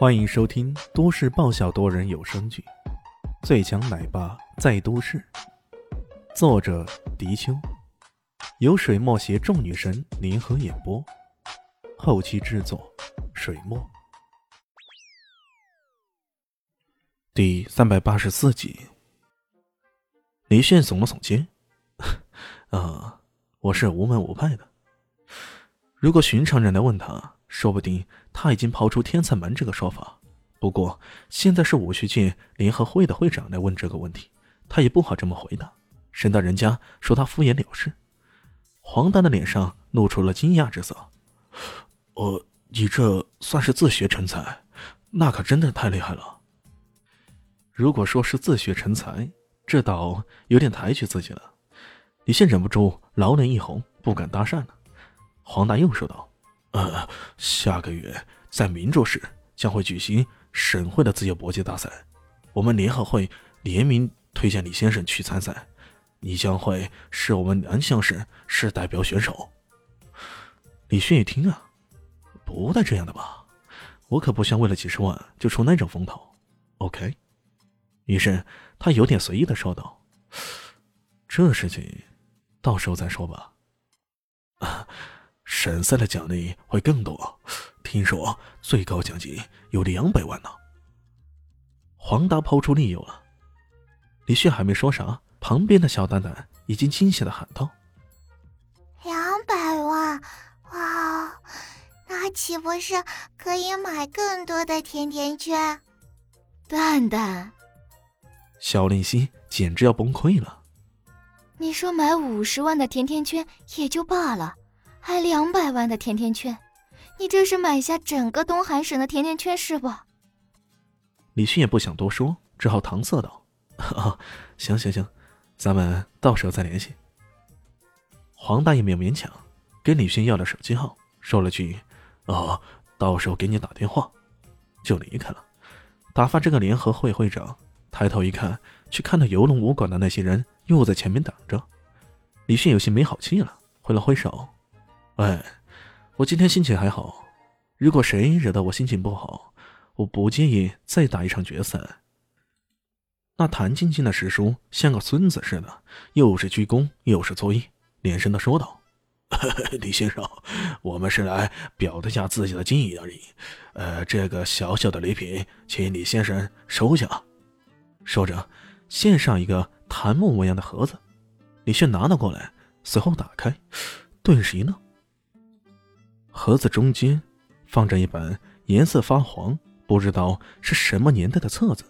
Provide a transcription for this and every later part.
欢迎收听都市爆笑多人有声剧《最强奶爸在都市》，作者：迪秋，由水墨携众女神联合演播，后期制作：水墨。第三百八十四集，李炫耸了耸肩：“啊，我是无门无派的。如果寻常人来问他。”说不定他已经抛出天才门这个说法，不过现在是武学界联合会的会长来问这个问题，他也不好这么回答，省得人家说他敷衍了事。黄丹的脸上露出了惊讶之色：“哦，你这算是自学成才？那可真的太厉害了。如果说是自学成才，这倒有点抬举自己了。”李现忍不住老脸一红，不敢搭讪了。黄丹又说道。呃，下个月在明州市将会举行省会的自由搏击大赛，我们联合会联名推荐李先生去参赛，你将会是我们南乡市市代表选手。李迅一听啊，不带这样的吧？我可不想为了几十万就出那种风头。OK，于是他有点随意的说道：“这事情到时候再说吧。”啊。省赛的奖励会更多，听说最高奖金有两百万呢。黄达抛出理由了，李旭还没说啥，旁边的小蛋蛋已经惊喜的喊道：“两百万，哇，那岂不是可以买更多的甜甜圈？”蛋蛋，小林心简直要崩溃了。你说买五十万的甜甜圈也就罢了。还两百万的甜甜圈，你这是买下整个东海省的甜甜圈是不？李迅也不想多说，只好搪塞道：“行行行，咱们到时候再联系。”黄大爷没有勉强，跟李迅要了手机号，说了句：“哦，到时候给你打电话。”就离开了。打发这个联合会会长，抬头一看，却看到游龙武馆的那些人又在前面等着。李迅有些没好气了，挥了挥手。哎，我今天心情还好。如果谁惹得我心情不好，我不介意再打一场决赛。那谭晶晶的师叔像个孙子似的，又是鞠躬又是作揖，连声的说道：“ 李先生，我们是来表达下自己的敬意而已。呃，这个小小的礼品，请李先生收下。”说着，献上一个檀木模样的盒子。李炫拿了过来，随后打开，顿时一愣。盒子中间放着一本颜色发黄、不知道是什么年代的册子，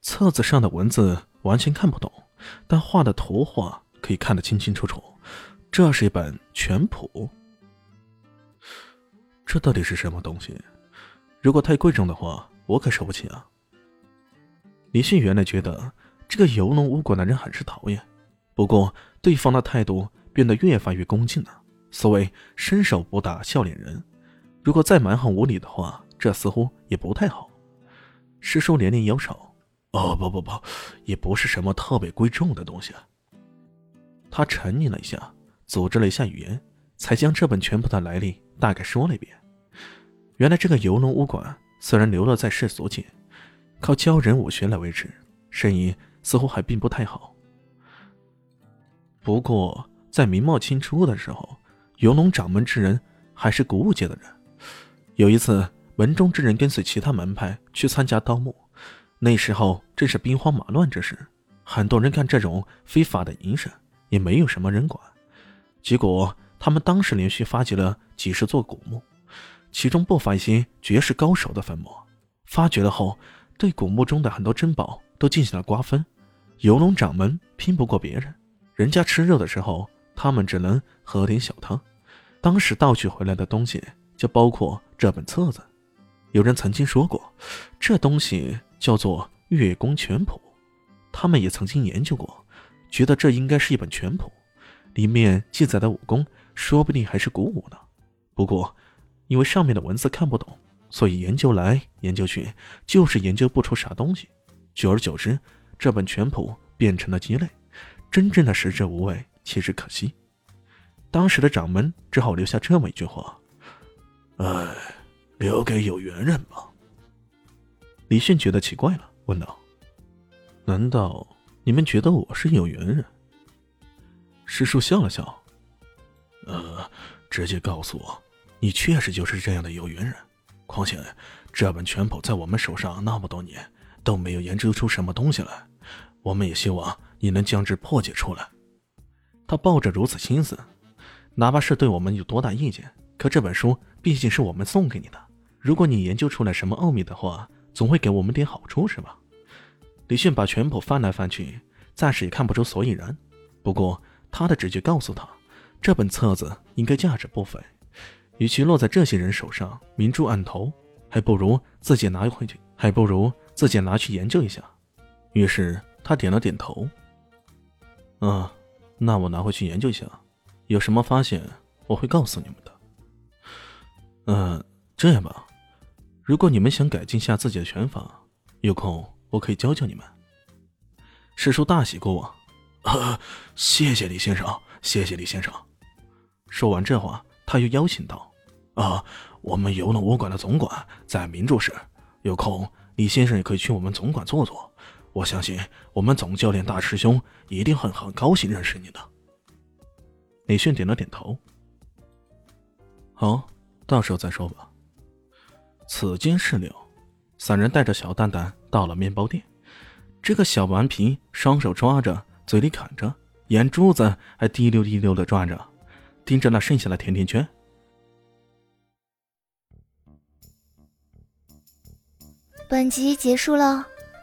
册子上的文字完全看不懂，但画的图画可以看得清清楚楚。这是一本全谱，这到底是什么东西？如果太贵重的话，我可收不起啊！李迅原来觉得这个游龙武馆的人很是讨厌，不过对方的态度变得越发越恭敬了。所谓伸手不打笑脸人，如果再蛮横无理的话，这似乎也不太好。师叔连连摇手：“哦，不不不，也不是什么特别贵重的东西。”他沉吟了一下，组织了一下语言，才将这本全部的来历大概说了一遍。原来这个游龙武馆虽然流落在世俗界，靠教人武学来维持，生意似乎还并不太好。不过在明末清初的时候。游龙掌门之人还是古武界的人。有一次，门中之人跟随其他门派去参加盗墓，那时候正是兵荒马乱之时，很多人干这种非法的营生，也没有什么人管。结果，他们当时连续发掘了几十座古墓，其中不乏一些绝世高手的坟墓。发掘了后，对古墓中的很多珍宝都进行了瓜分。游龙掌门拼不过别人，人家吃肉的时候。他们只能喝点小汤。当时盗取回来的东西就包括这本册子。有人曾经说过，这东西叫做《月宫全谱》。他们也曾经研究过，觉得这应该是一本全谱，里面记载的武功说不定还是古武呢。不过，因为上面的文字看不懂，所以研究来研究去就是研究不出啥东西。久而久之，这本全谱变成了鸡肋，真正的食之无味。其实可惜，当时的掌门只好留下这么一句话：“哎，留给有缘人吧。”李迅觉得奇怪了，问道：“难道你们觉得我是有缘人？”师叔笑了笑：“呃，直接告诉我，你确实就是这样的有缘人。况且这本拳谱在我们手上那么多年都没有研究出什么东西来，我们也希望你能将之破解出来。”他抱着如此心思，哪怕是对我们有多大意见，可这本书毕竟是我们送给你的。如果你研究出来什么奥秘的话，总会给我们点好处，是吧？李迅把拳谱翻来翻去，暂时也看不出所以然。不过他的直觉告诉他，这本册子应该价值不菲，与其落在这些人手上明珠暗投，还不如自己拿回去，还不如自己拿去研究一下。于是他点了点头。啊。那我拿回去研究一下，有什么发现我会告诉你们的。嗯，这样吧，如果你们想改进下自己的拳法，有空我可以教教你们。师叔大喜过望，啊，谢谢李先生，谢谢李先生。说完这话，他又邀请道：“啊，我们游龙武馆的总管在明珠市，有空李先生也可以去我们总馆坐坐。”我相信我们总教练大师兄一定会很高兴认识你的。李迅点了点头。好，到时候再说吧。此间是了，三人带着小蛋蛋到了面包店。这个小顽皮双手抓着，嘴里啃着，眼珠子还滴溜滴溜的转着，盯着那剩下的甜甜圈。本集结束了。